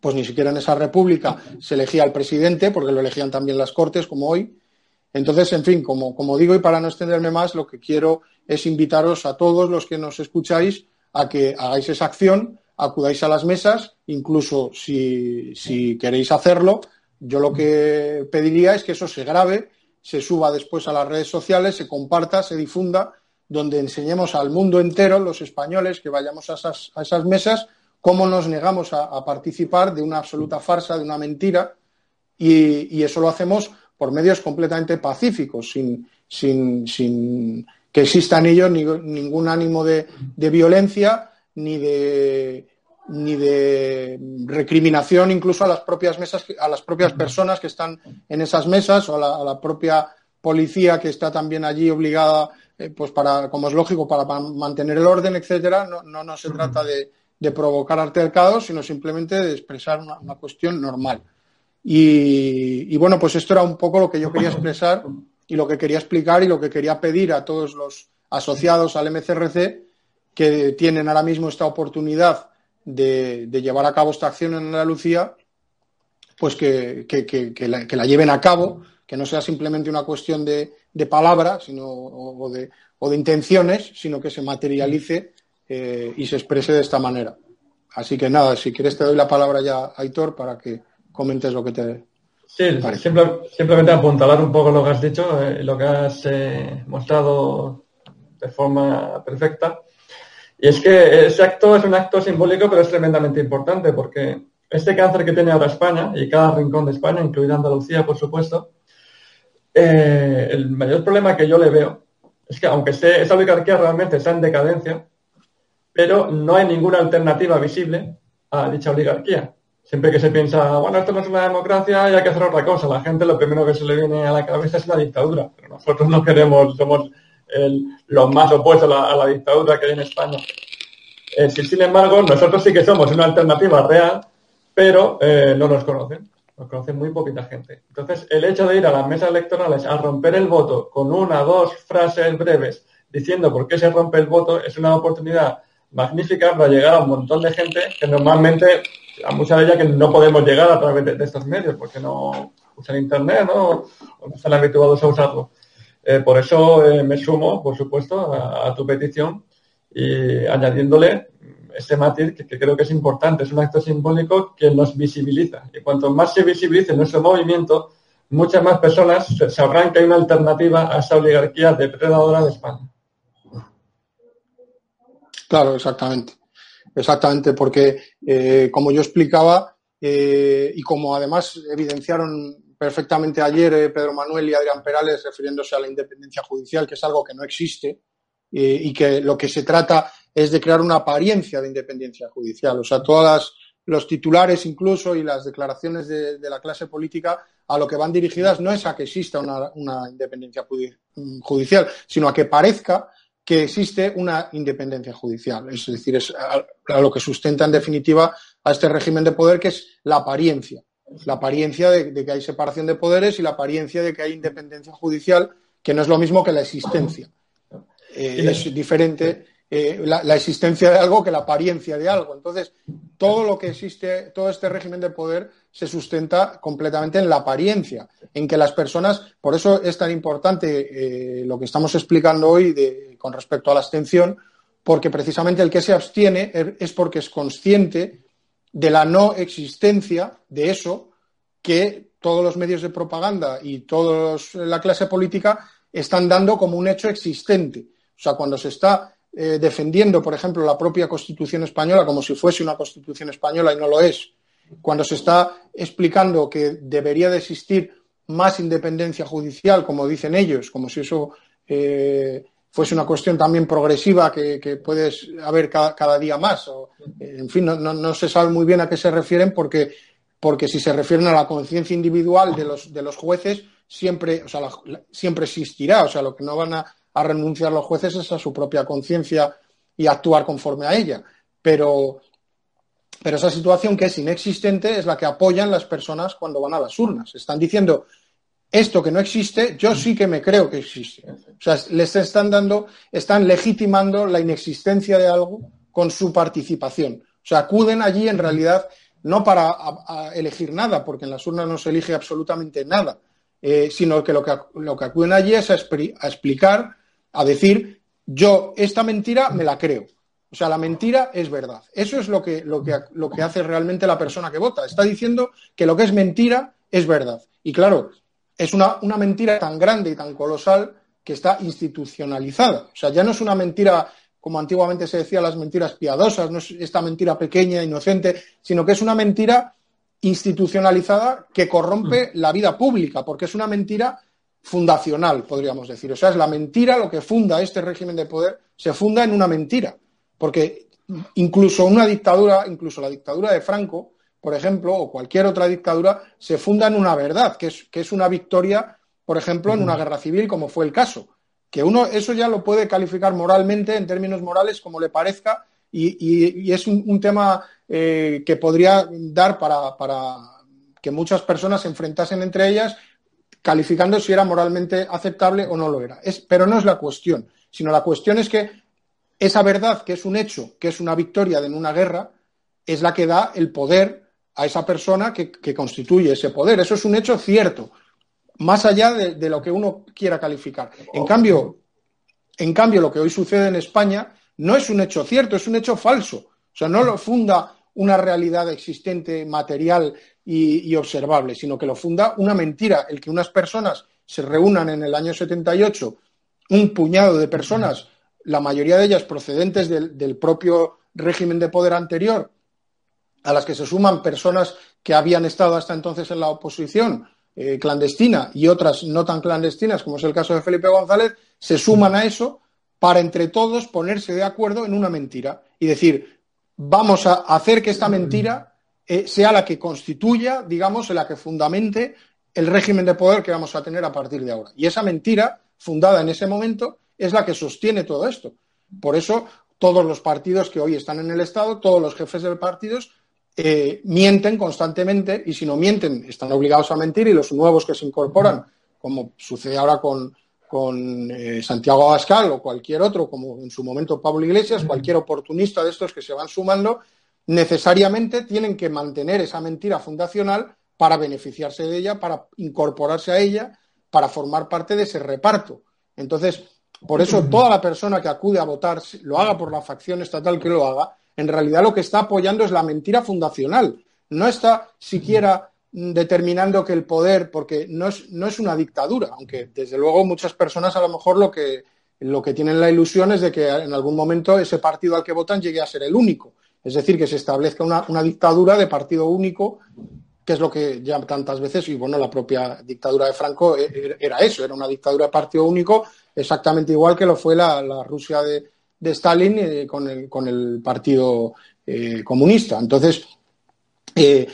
[SPEAKER 15] pues ni siquiera en esa república se elegía al presidente, porque lo elegían también las Cortes, como hoy. Entonces, en fin, como, como digo, y para no extenderme más, lo que quiero es invitaros a todos los que nos escucháis a que hagáis esa acción, acudáis a las mesas, incluso si, si queréis hacerlo, yo lo que pediría es que eso se grabe, se suba después a las redes sociales, se comparta, se difunda, donde enseñemos al mundo entero, los españoles, que vayamos a esas, a esas mesas, cómo nos negamos a, participar de una absoluta farsa, de una mentira, y, eso lo hacemos por medios completamente pacíficos, sin, sin, sin que exista en ello ni, ningún ánimo de, de violencia ni de, ni de recriminación incluso a las propias mesas, a las propias personas que están en esas mesas o a la, a la propia policía que está también allí obligada, eh, pues para, como es lógico, para mantener el orden, etcétera. No, no, no se trata de, de, provocar altercados, sino simplemente de expresar una, una cuestión normal. Y, y, bueno, pues esto era un poco lo que yo quería expresar y lo que quería explicar y lo que quería pedir a todos los asociados al MCRC que tienen ahora mismo esta oportunidad de, de llevar a cabo esta acción en Andalucía, pues que, que, que, la, que, la, lleven a cabo, que no sea simplemente una cuestión de, de palabras sino, o, de, o, de, intenciones, sino que se materialice eh, y se exprese de esta manera. Así que nada, si quieres te doy la palabra ya a Aitor para que comentes lo que te,
[SPEAKER 2] Sí, simple, simplemente apuntalar un poco lo que has dicho, eh, lo que has eh, mostrado de forma perfecta. Y es que ese acto es un acto simbólico, pero es tremendamente importante, porque este cáncer que tiene ahora España, y cada rincón de España, incluida Andalucía, por supuesto, eh, el mayor problema que yo le veo es que aunque esté, esa oligarquía realmente está en decadencia, pero no hay ninguna alternativa visible a dicha oligarquía. Siempre que se piensa, bueno, esto no es una democracia y hay que hacer otra cosa, la gente lo primero que se le viene a la cabeza es una dictadura. Pero nosotros no queremos, somos el, los más opuestos a la, dictadura que hay en España. Eh, si, sin embargo, nosotros sí que somos una alternativa real, pero eh, no nos conocen. Nos conocen muy poquita gente. Entonces, el hecho de ir a las mesas electorales a romper el voto con una o dos frases breves diciendo por qué se rompe el voto es una oportunidad magnífica para llegar a un montón de gente que normalmente a mucha de ellas que no podemos llegar a través de, de estos medios porque no usan internet ¿no? o no están habituados a usarlo. Eh, por eso eh, me sumo, por supuesto, a, tu petición y añadiéndole este matiz que, creo que es importante. Es un acto simbólico que nos visibiliza. Y cuanto más se visibilice nuestro movimiento, muchas más personas sabrán que hay una alternativa a esa oligarquía depredadora de España.
[SPEAKER 15] Claro, exactamente. Exactamente, porque eh, como yo explicaba y como además evidenciaron perfectamente ayer eh, Pedro Manuel y Adrián Perales refiriéndose a la independencia judicial, que es algo que no existe y que lo que se trata es de crear una apariencia de independencia judicial. O sea, todas los titulares incluso y las declaraciones de, la clase política a lo que van dirigidas no es a que exista una, independencia judicial, sino a que parezca que existe una independencia judicial. Es decir, es a, a, lo que sustenta en definitiva a este régimen de poder, que es la apariencia. La apariencia de, de, que hay separación de poderes y la apariencia de que hay independencia judicial, que no es lo mismo que la existencia. Eh, es diferente eh, la, la, existencia de algo que la apariencia de algo. Entonces, todo lo que existe, todo este régimen de poder se sustenta completamente en la apariencia, en que las personas, por eso es tan importante eh, lo que estamos explicando hoy de, con respecto a la abstención, porque precisamente el que se abstiene es porque es consciente de la no existencia de eso que todos los medios de propaganda y toda la clase política están dando como un hecho existente. O sea, cuando se está eh, defendiendo, por ejemplo, la propia Constitución española como si fuese una Constitución española y no lo es, cuando se está explicando que debería de existir más independencia judicial, como dicen ellos, como si eso eh, fuese una cuestión también progresiva que, que puede haber cada, día más. O, en fin, no, no, se sabe muy bien a qué se refieren porque, porque si se refieren a la conciencia individual de los, de los jueces, siempre, o sea, siempre existirá. O sea, lo que no van a, a renunciar los jueces es a su propia conciencia y actuar conforme a ella. Pero, pero esa situación que es inexistente es la que apoyan las personas cuando van a las urnas. Están diciendo, esto que no existe, yo sí que me creo que existe. O sea, les están dando, están legitimando la inexistencia de algo con su participación. O sea, acuden allí en realidad no para elegir nada, porque en las urnas no se elige absolutamente nada, eh, sino que lo, que lo que acuden allí es a, a explicar a decir, yo esta mentira me la creo. O sea, la mentira es verdad. Eso es lo que, lo que, lo que hace realmente la persona que vota. Está diciendo que lo que es mentira es verdad. Y claro, es una, una mentira tan grande y tan colosal que está institucionalizada. O sea, ya no es una mentira como antiguamente se decía, las mentiras piadosas, no es esta mentira pequeña, inocente, sino que es una mentira institucionalizada que corrompe mm. la vida pública, porque es una mentira fundacional, podríamos decir. O sea, es la mentira lo que funda este régimen de poder, se funda en una mentira. Porque incluso una dictadura, incluso la dictadura de Franco, por ejemplo, o cualquier otra dictadura, se funda en una verdad, que es, que es una victoria, por ejemplo, en una guerra civil, como fue el caso. Que uno eso ya lo puede calificar moralmente, en términos morales, como le parezca, y, es un, tema eh, que podría dar para, para que muchas personas se enfrentasen entre ellas calificando si era moralmente aceptable o no lo era. pero no es la cuestión, sino la cuestión es que esa verdad, que es un hecho, que es una victoria en una guerra, es la que da el poder a esa persona que, constituye ese poder. Eso es un hecho cierto, más allá de, lo que uno quiera calificar. En cambio, en cambio, lo que hoy sucede en España no es un hecho cierto, es un hecho falso. O sea, no lo funda una realidad existente, material y, observable, sino que lo funda una mentira, el que unas personas se reúnan en el año 78, un puñado de personas, la mayoría de ellas procedentes del, propio régimen de poder anterior, a las que se suman personas que habían estado hasta entonces en la oposición eh, clandestina y otras no tan clandestinas, como es el caso de Felipe González, se suman a eso para entre todos ponerse de acuerdo en una mentira y decir, vamos a hacer que esta mentira eh, sea la que constituya, digamos, la que fundamente el régimen de poder que vamos a tener a partir de ahora. Y esa mentira, fundada en ese momento, es la que sostiene todo esto. Por eso, todos los partidos que hoy están en el Estado, todos los jefes de partidos, eh, mienten constantemente y si no mienten, están obligados a mentir y los nuevos que se incorporan, como sucede ahora con, con eh, Santiago Abascal o cualquier otro, como en su momento Pablo Iglesias, cualquier oportunista de estos que se van sumando, necesariamente tienen que mantener esa mentira fundacional para beneficiarse de ella, para incorporarse a ella, para formar parte de ese reparto. Entonces, por eso toda la persona que acude a votar, lo haga por la facción estatal que lo haga, en realidad lo que está apoyando es la mentira fundacional. No está siquiera determinando que el poder, porque no es, una dictadura, aunque desde luego muchas personas a lo mejor lo que, tienen la ilusión es de que en algún momento ese partido al que votan llegue a ser el único. Es decir, que se establezca una, dictadura de partido único, que es lo que ya tantas veces, y bueno, la propia dictadura de Franco e, e, era eso, era una dictadura de partido único, exactamente igual que lo fue la, Rusia de, Stalin eh, con, el, con el Partido eh, Comunista. Entonces, eh,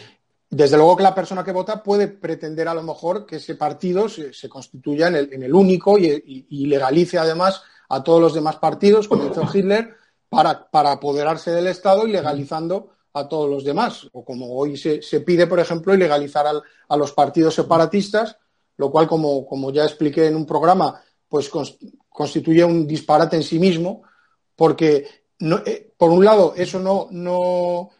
[SPEAKER 15] desde luego que la persona que vota puede pretender a lo mejor que ese partido se, constituya en el, único y, legalice además a todos los demás partidos, como hizo Hitler, para, apoderarse del Estado y legalizando a todos los demás. O como hoy se, pide, por ejemplo, ilegalizar a los partidos separatistas, lo cual, como, ya expliqué en un programa, pues constituye un disparate en sí mismo, porque eh, por un lado eso no, no,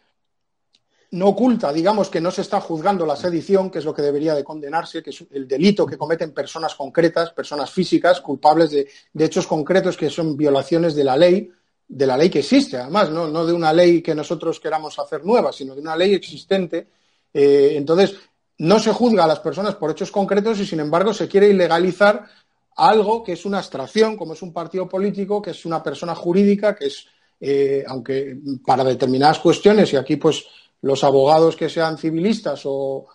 [SPEAKER 15] no oculta, digamos, que no se está juzgando la sedición, que es lo que debería de condenarse, que es el delito que cometen personas concretas, personas físicas, culpables de, hechos concretos que son violaciones de la ley, de la ley que existe, además, no, no de una ley que nosotros queramos hacer nueva, sino de una ley existente. Eh, entonces, no se juzga a las personas por hechos concretos y, sin embargo, se quiere ilegalizar algo que es una abstracción, como es un partido político, que es una persona jurídica, que es, eh, aunque para determinadas cuestiones, y aquí pues los abogados que sean civilistas o,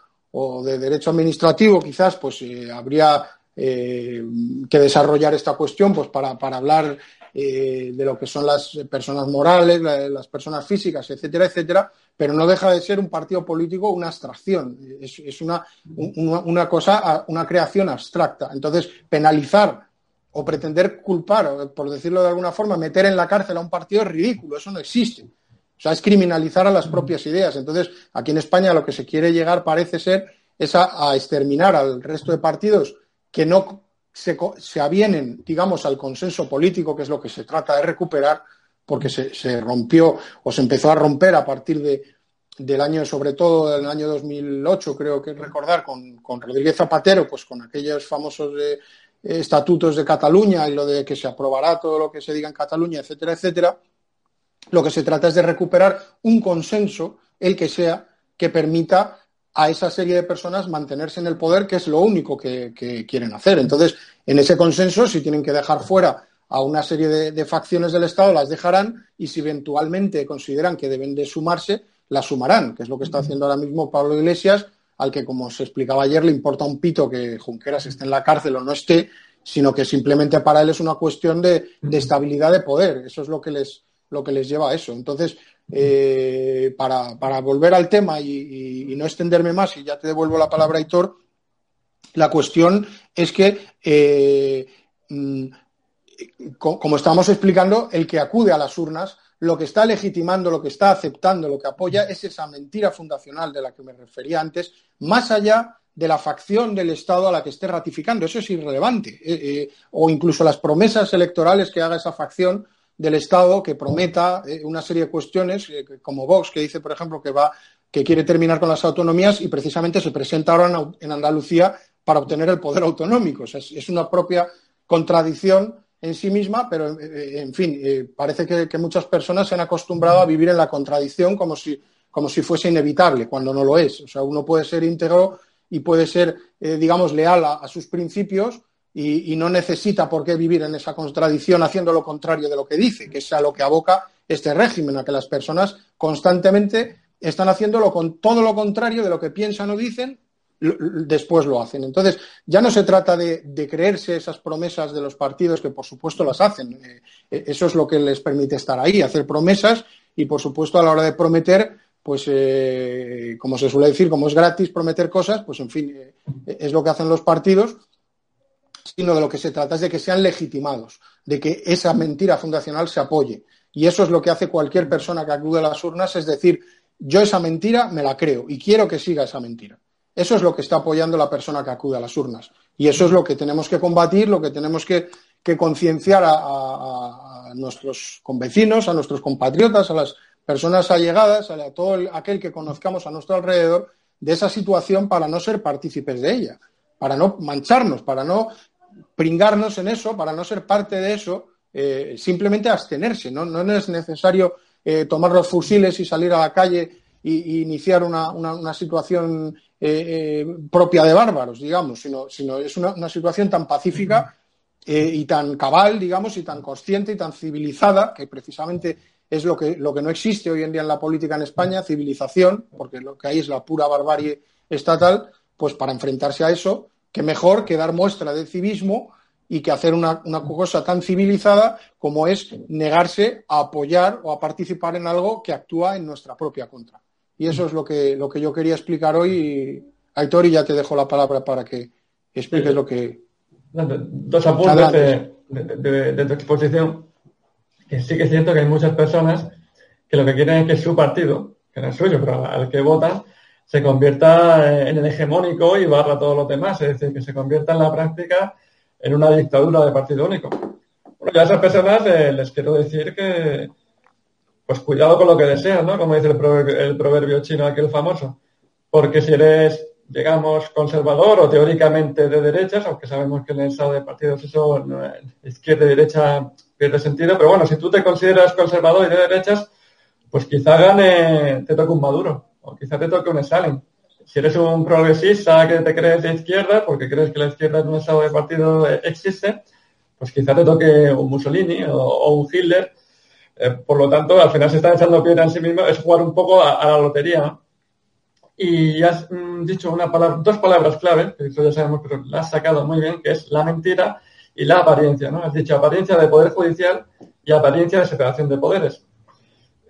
[SPEAKER 15] de derecho administrativo, quizás, pues eh, habría eh, que desarrollar esta cuestión pues para, hablar eh, de lo que son las personas morales, las personas físicas, etcétera, etcétera, pero no deja de ser un partido político una abstracción, es, una, una, cosa, una creación abstracta. Entonces, penalizar o pretender culpar, por decirlo de alguna forma, meter en la cárcel a un partido es ridículo, eso no existe. O sea, es criminalizar a las propias ideas. Entonces, aquí en España lo que se quiere llegar parece ser es a, exterminar al resto de partidos que no se, avienen, digamos, al consenso político, que es lo que se trata de recuperar, porque se, rompió o se empezó a romper a partir de, del año, sobre todo del año 2008, creo que recordar, con, Rodríguez Zapatero, pues con aquellos famosos eh, estatutos de Cataluña y lo de que se aprobará todo lo que se diga en Cataluña, etcétera, etcétera lo que se trata es de recuperar un consenso, el que sea, que permita a esa serie de personas mantenerse en el poder, que es lo único que, quieren hacer. Entonces, en ese consenso, si tienen que dejar fuera a una serie de, facciones del Estado, las dejarán y si eventualmente consideran que deben de sumarse, las sumarán, que es lo que está haciendo ahora mismo Pablo Iglesias, al que, como se explicaba ayer, le importa un pito que Junqueras esté en la cárcel o no esté, sino que simplemente para él es una cuestión de estabilidad de poder. Eso es lo que les, lo que les lleva a eso. Entonces, eh, para, volver al tema y, no extenderme más, y ya te devuelvo la palabra, Hitor, la cuestión es que, eh, mm, como estamos explicando, el que acude a las urnas, lo que está legitimando, lo que está aceptando, lo que apoya, es esa mentira fundacional de la que me refería antes, más allá de la facción del Estado a la que esté ratificando. Eso es irrelevante. Eh, o incluso las promesas electorales que haga esa facción del Estado que prometa eh, una serie de cuestiones, eh, como Vox, que dice, por ejemplo, que va que quiere terminar con las autonomías y precisamente se presenta ahora en, Andalucía para obtener el poder autonómico. es, una propia contradicción en sí misma, pero eh, en fin, parece que, muchas personas se han acostumbrado a vivir en la contradicción como si, como si fuese inevitable, cuando no lo es. O sea, uno puede ser íntegro y puede ser, digamos, leal a sus principios, y, no necesita por qué vivir en esa contradicción haciendo lo contrario de lo que dice, que es a lo que aboca este régimen, a que las personas constantemente están haciendo con todo lo contrario de lo que piensan o dicen, después lo hacen. Entonces, ya no se trata de, creerse esas promesas de los partidos, que por supuesto las hacen. Eh, eh, eso es lo que les permite estar ahí, hacer promesas y, por supuesto, a la hora de prometer, pues, eh, como se suele decir, como es gratis prometer cosas, pues, en fin, es lo que hacen los partidos sino de lo que se trata es de que sean legitimados, de que esa mentira fundacional se apoye. Y eso es lo que hace cualquier persona que acude a las urnas, es decir, yo esa mentira me la creo y quiero que siga esa mentira. Eso es lo que está apoyando la persona que acude a las urnas. Y eso es lo que tenemos que combatir, lo que tenemos que, concienciar a, nuestros convecinos, a nuestros compatriotas, a las personas allegadas, a todo aquel que conozcamos a nuestro alrededor, de esa situación para no ser partícipes de ella, para no mancharnos, para no pringarnos en eso, para no ser parte de eso, eh, simplemente abstenerse. No, no es necesario eh, tomar los fusiles y salir a la calle e, iniciar una, situación eh, propia de bárbaros, digamos, sino, sino es una, situación tan pacífica y tan cabal, digamos, y tan consciente y tan civilizada, que precisamente es lo que, lo que no existe hoy en día en la política en España, civilización, porque lo que hay es la pura barbarie estatal, pues para enfrentarse a eso que mejor que dar muestra de civismo y que hacer una, cosa tan civilizada como es negarse a apoyar o a participar en algo que actúa en nuestra propia contra. Y eso es lo que, lo que yo quería explicar hoy. Aitor, y ya te dejo la palabra para que expliques lo que.
[SPEAKER 2] Dos apuntes de, tu exposición. Que sí que es cierto que hay muchas personas que lo que quieren es que su partido, que no es suyo, pero al que votan, se convierta en el hegemónico y barra todos los demás, es decir, que se convierta en la práctica en una dictadura de partido único. Bueno, a esas personas eh, les quiero decir que, pues cuidado con lo que deseas, ¿no? Como dice el proverbio, el proverbio chino, aquel famoso. Porque si eres, digamos, conservador o teóricamente de derechas, aunque sabemos que en el estado de partidos eso, izquierda y derecha pierde sentido, pero bueno, si tú te consideras conservador y de derechas, pues quizá gane, te toque un Maduro, quizá te toque un Stalin. Si eres un progresista que te crees de izquierda, porque crees que la izquierda en un estado de partido existe, pues quizá te toque un Mussolini o, un Hitler. Eh, por lo tanto, al final se está echando piedra en sí mismo, es jugar un poco a, la lotería. Y has mm, dicho una dos palabras clave, que eso ya sabemos, pero la has sacado muy bien, que es la mentira y la apariencia, ¿no? Has dicho apariencia de poder judicial y apariencia de separación de poderes.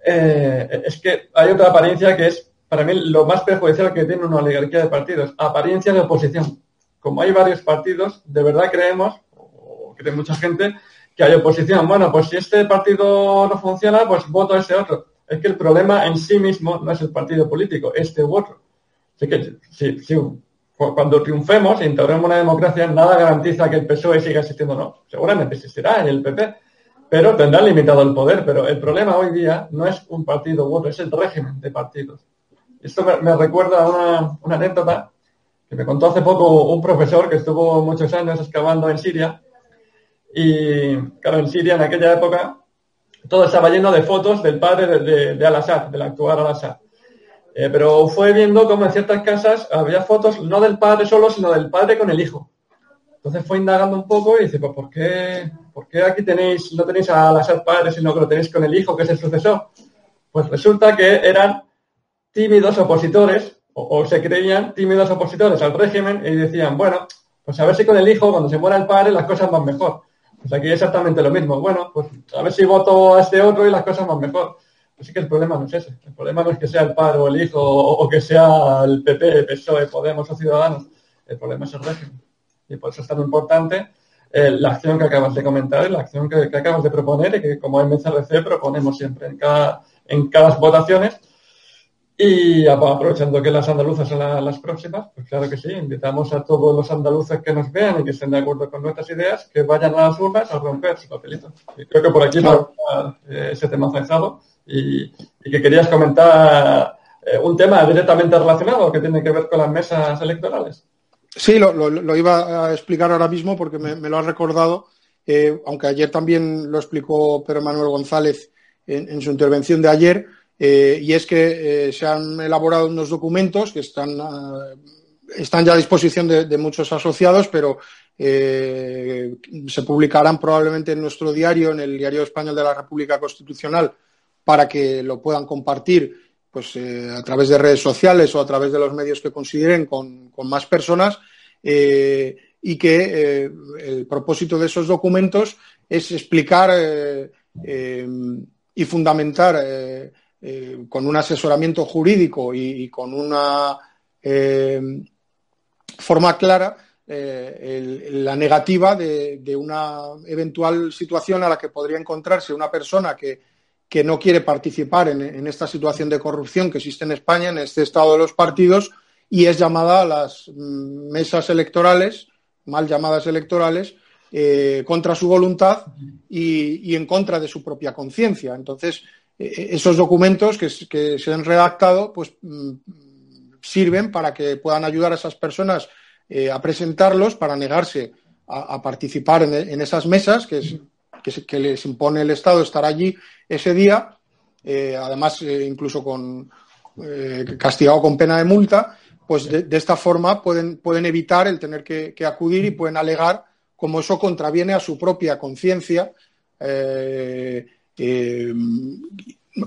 [SPEAKER 2] Eh, es que hay otra apariencia que es, para mí, lo más perjudicial que tiene una oligarquía de partidos, apariencia de oposición. Como hay varios partidos, de verdad creemos, o cree mucha gente, que hay oposición. Bueno, pues si este partido no funciona, pues voto a ese otro. Es que el problema en sí mismo no es el partido político, este u otro. Así que si, si cuando triunfemos integremos una democracia, nada garantiza que el PSOE siga existiendo o no. Seguramente existirá en el PP, pero tendrá limitado el poder. Pero el problema hoy día no es un partido u otro, es el régimen de partidos. Esto me, recuerda a una, anécdota que me contó hace poco un profesor que estuvo muchos años excavando en Siria. Y claro, en Siria en aquella época todo estaba lleno de fotos del padre de, Al-Assad, del actual Al-Assad. Eh, pero fue viendo como en ciertas casas había fotos no del padre solo, sino del padre con el hijo. Entonces fue indagando un poco y dice, pues ¿por qué, por qué aquí tenéis, no tenéis a las padres, sino que lo tenéis con el hijo, que es el sucesor? Pues resulta que eran tímidos opositores, o, se creían tímidos opositores al régimen, y decían, bueno, pues a ver si con el hijo, cuando se muera el padre, las cosas van mejor. Pues aquí exactamente lo mismo. Bueno, pues a ver si voto a este otro y las cosas van mejor. Así que el problema no es ese. El problema no es que sea el padre o el hijo o, que sea el PP, PSOE, Podemos o Ciudadanos. El problema es el régimen. Y por eso es tan importante eh, la acción que acabas de comentar, la acción que, acabas de proponer y que como MCRC proponemos siempre en cada, en cada votaciones. Y aprovechando que las andaluzas son las próximas, pues claro que sí, invitamos a todos los andaluces que nos vean y que estén de acuerdo con nuestras ideas, que vayan a las urnas a romper su papelito. Y creo que por aquí claro. Eh, ese tema cesado y, que querías comentar eh, un tema directamente relacionado que tiene que ver con las mesas electorales.
[SPEAKER 15] Sí, lo, iba a explicar ahora mismo porque me, lo has recordado, eh, aunque ayer también lo explicó Pedro Manuel González en, su intervención de ayer, eh, y es que se han elaborado unos documentos que están, están ya a disposición de, muchos asociados, pero se publicarán probablemente en nuestro diario, en el Diario Español de la República Constitucional, para que lo puedan compartir pues, eh, a través de redes sociales o a través de los medios que consideren con, más personas eh, y que eh, el propósito de esos documentos es explicar y fundamentar con un asesoramiento jurídico y, con una forma clara la negativa de, una eventual situación a la que podría encontrarse una persona que que no quiere participar en, esta situación de corrupción que existe en España, en este estado de los partidos, y es llamada a las mm, mesas electorales, mal llamadas electorales, eh, contra su voluntad y, en contra de su propia conciencia. Entonces, eh, esos documentos que, se han redactado, pues mm, sirven para que puedan ayudar a esas personas eh, a presentarlos para negarse a, participar en, esas mesas, que es que, les impone el Estado estar allí ese día, eh, además eh, incluso con eh, castigado con pena de multa, pues de, esta forma pueden, pueden, evitar el tener que, acudir y pueden alegar como eso contraviene a su propia conciencia,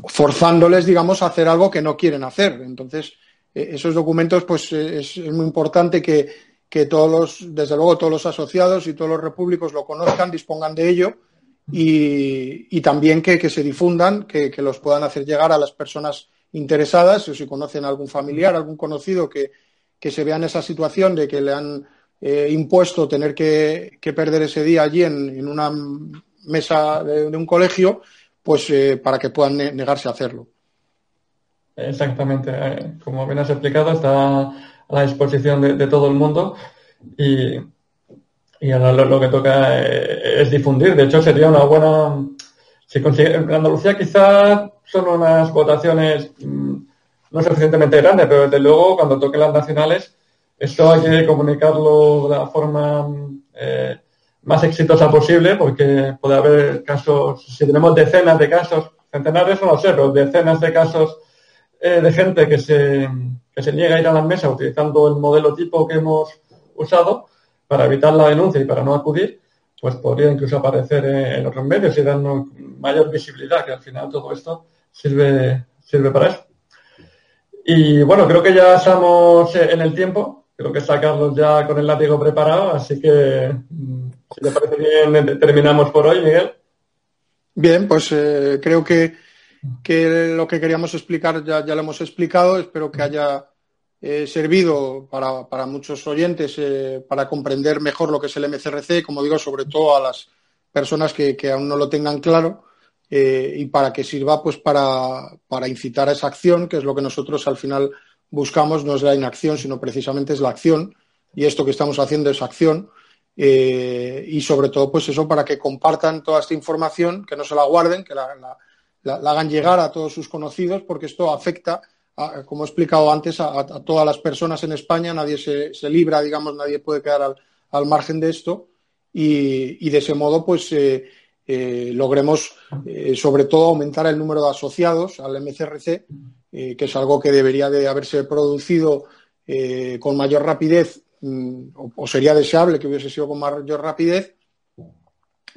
[SPEAKER 15] forzándoles, digamos, a hacer algo que no quieren hacer. Entonces, esos documentos, pues es, muy importante que, que todos los, desde luego, todos los asociados y todos los repúblicos lo conozcan, dispongan de ello y, también que, se difundan, que, los puedan hacer llegar a las personas interesadas, o si conocen a algún familiar, algún conocido que, se vea en esa situación de que le han eh, impuesto tener que, perder ese día allí en, una mesa de, un colegio, pues eh, para que puedan negarse a hacerlo.
[SPEAKER 2] Exactamente. Eh, como bien has explicado, está a la disposición de, todo el mundo y Y ahora lo, que toca eh, es difundir. De hecho, sería una buena. Si consigue, en Andalucía quizás son unas votaciones mm, no suficientemente grandes, pero desde luego cuando toquen las nacionales, esto hay que comunicarlo de la forma eh, más exitosa posible, porque puede haber casos, si tenemos decenas de casos, centenares no lo sé, pero decenas de casos eh, de gente que se, que se niega a ir a las mesas utilizando el modelo tipo que hemos usado para evitar la denuncia y para no acudir, pues podría incluso aparecer en, otros medios y darnos mayor visibilidad, que al final todo esto sirve, sirve para eso. Y bueno, creo que ya estamos en el tiempo. Creo que está Carlos ya con el látigo preparado, así que mm, si te parece bien, terminamos por hoy, Miguel.
[SPEAKER 15] Bien, pues eh, creo que que lo que queríamos explicar ya, ya lo hemos explicado. Espero que haya eh, servido para, para, muchos oyentes eh, para comprender mejor lo que es el MCRC, como digo, sobre todo a las personas que, que aún no lo tengan claro eh, y para que sirva pues para, para, incitar a esa acción, que es lo que nosotros al final buscamos, no es la inacción, sino precisamente es la acción y esto que estamos haciendo es acción. Y sobre todo, pues eso, para que compartan toda esta información, que no se la guarden, que la, hagan llegar a todos sus conocidos, porque esto afecta, como he explicado antes, a, todas las personas en España. Nadie se, libra, digamos, nadie puede quedar al, margen de esto. Y, de ese modo, pues, eh, eh, logremos, eh, sobre todo, aumentar el número de asociados al MCRC, que es algo que debería de haberse producido con mayor rapidez, mm, o, sería deseable que hubiese sido con mayor rapidez,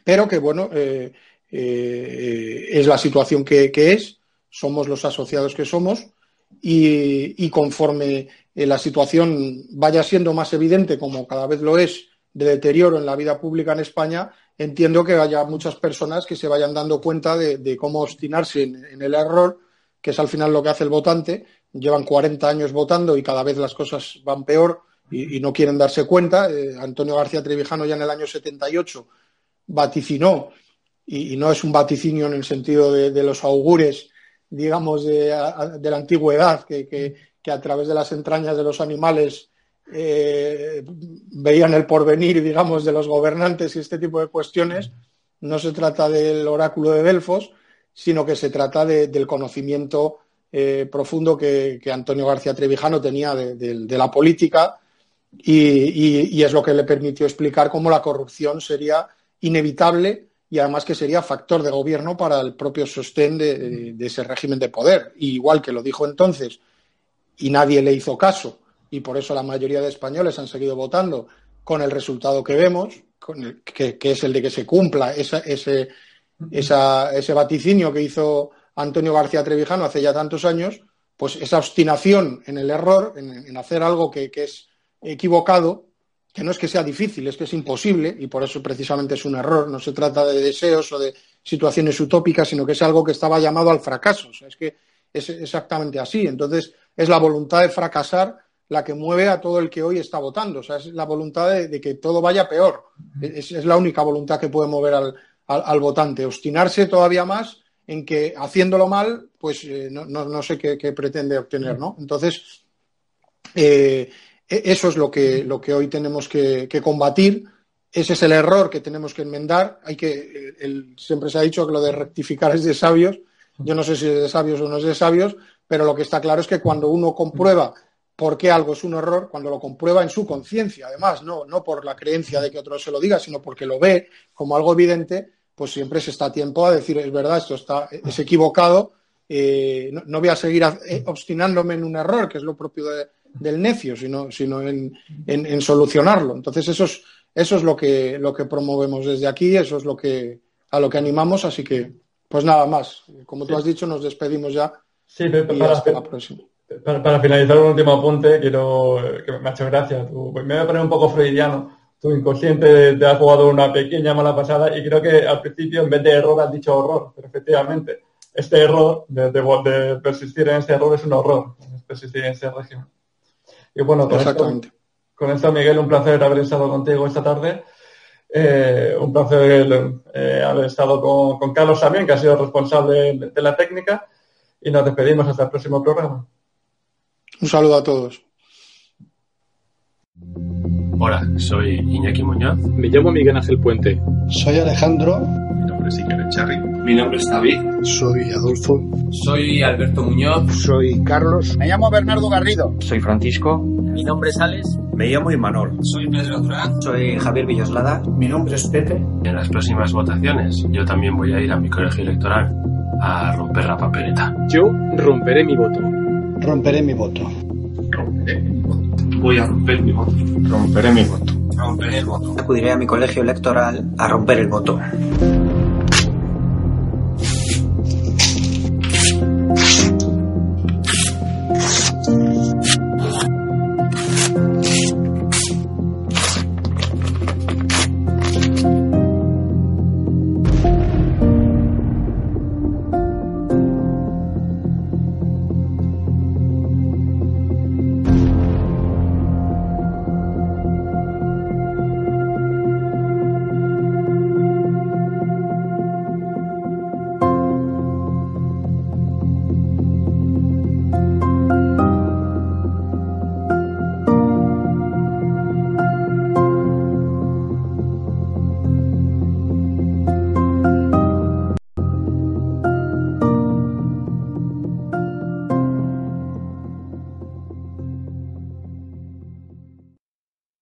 [SPEAKER 15] pero que, bueno, eh, es la situación que, es, somos los asociados que somos y, conforme eh, la situación vaya siendo más evidente, como cada vez lo es, de deterioro en la vida pública en España, entiendo que haya muchas personas que se vayan dando cuenta de, cómo obstinarse en, el error, que es al final lo que hace el votante. Llevan 40 años votando y cada vez las cosas van peor y, no quieren darse cuenta. Eh, Antonio García Trevijano ya en el año 78 vaticinó y, no es un vaticinio en el sentido de, los augures, digamos, de, la antigüedad, que, a través de las entrañas de los animales eh, veían el porvenir, digamos, de los gobernantes y este tipo de cuestiones. No se trata del oráculo de Delfos, sino que se trata del conocimiento eh, profundo que, Antonio García Trevijano tenía de, la política y, es lo que le permitió explicar cómo la corrupción sería inevitable y además que sería factor de gobierno para el propio sostén de, ese régimen de poder. igual que lo dijo entonces y nadie le hizo caso y por eso la mayoría de españoles han seguido votando con el resultado que vemos, que, es el de que se cumpla ese, ese vaticinio que hizo Antonio García Trevijano hace ya tantos años, pues esa obstinación en el error, en, hacer algo que es equivocado, que no es que sea difícil, es que es imposible y por eso precisamente es un error. No se trata de deseos o de situaciones utópicas, sino que es algo que estaba llamado al fracaso. O sea, es que es exactamente así. Entonces, es la voluntad de fracasar la que mueve a todo el que hoy está votando. O sea, es la voluntad de, que todo vaya peor. Es, la única voluntad que puede mover al, votante. Obstinarse todavía más en que haciéndolo mal, pues eh, no, sé qué, pretende obtener, ¿no? Entonces, eh, eso es lo que, lo que hoy tenemos que, combatir. Ese es el error que tenemos que enmendar. Hay que, siempre se ha dicho que lo de rectificar es de sabios. Yo no sé si es de sabios o no es de sabios, pero lo que está claro es que cuando uno comprueba por qué algo es un error, cuando lo comprueba en su conciencia, además, no, no por la creencia de que otro se lo diga, sino porque lo ve como algo evidente, pues siempre se está a tiempo a decir, es verdad, esto está, es equivocado, eh, no, voy a seguir eh, obstinándome en un error, que es lo propio de, del necio, sino, sino en, en, solucionarlo. Entonces, eso es, eso es lo que, lo que promovemos desde aquí, eso es lo que, a lo que animamos, así que, pues nada más. Como tú has dicho, nos despedimos ya.
[SPEAKER 2] Sí, para, hasta la próxima. Para, finalizar un último apunte, quiero que me ha hecho gracia. me voy a poner un poco freudiano. Tu inconsciente te ha jugado una pequeña mala pasada y creo que al principio en vez de error has dicho horror, pero efectivamente este error de, de persistir en este error es un horror, persistir en ese régimen. Y bueno, con Exactamente. Esto, con esto, Miguel, un placer haber estado contigo esta tarde. Eh, un placer eh, haber estado con, Carlos también, que ha sido responsable de la técnica. Y nos despedimos hasta el próximo programa.
[SPEAKER 15] Un saludo a todos.
[SPEAKER 1] Hola, soy Iñaki Muñoz.
[SPEAKER 8] Me llamo Miguel Ángel Puente.
[SPEAKER 3] Soy Alejandro.
[SPEAKER 4] Mi nombre es Iker Echarri.
[SPEAKER 5] Mi nombre es David.
[SPEAKER 6] Soy Adolfo.
[SPEAKER 7] Soy Alberto Muñoz.
[SPEAKER 6] Soy Carlos.
[SPEAKER 9] Me llamo Bernardo Garrido.
[SPEAKER 10] Soy Francisco.
[SPEAKER 11] Mi nombre es Alex.
[SPEAKER 12] Me llamo Imanol.
[SPEAKER 11] Soy Pedro Durán.
[SPEAKER 13] Soy Javier Villoslada.
[SPEAKER 14] Mi nombre es Pepe.
[SPEAKER 1] En las próximas votaciones yo también voy a ir a mi colegio electoral a romper la papeleta.
[SPEAKER 8] Yo romperé mi voto.
[SPEAKER 3] Romperé mi voto.
[SPEAKER 4] Romperé mi voto.
[SPEAKER 5] Voy a romper mi voto.
[SPEAKER 4] Romperé mi voto.
[SPEAKER 5] Romperé el voto.
[SPEAKER 13] Acudiré a mi colegio electoral a romper el voto.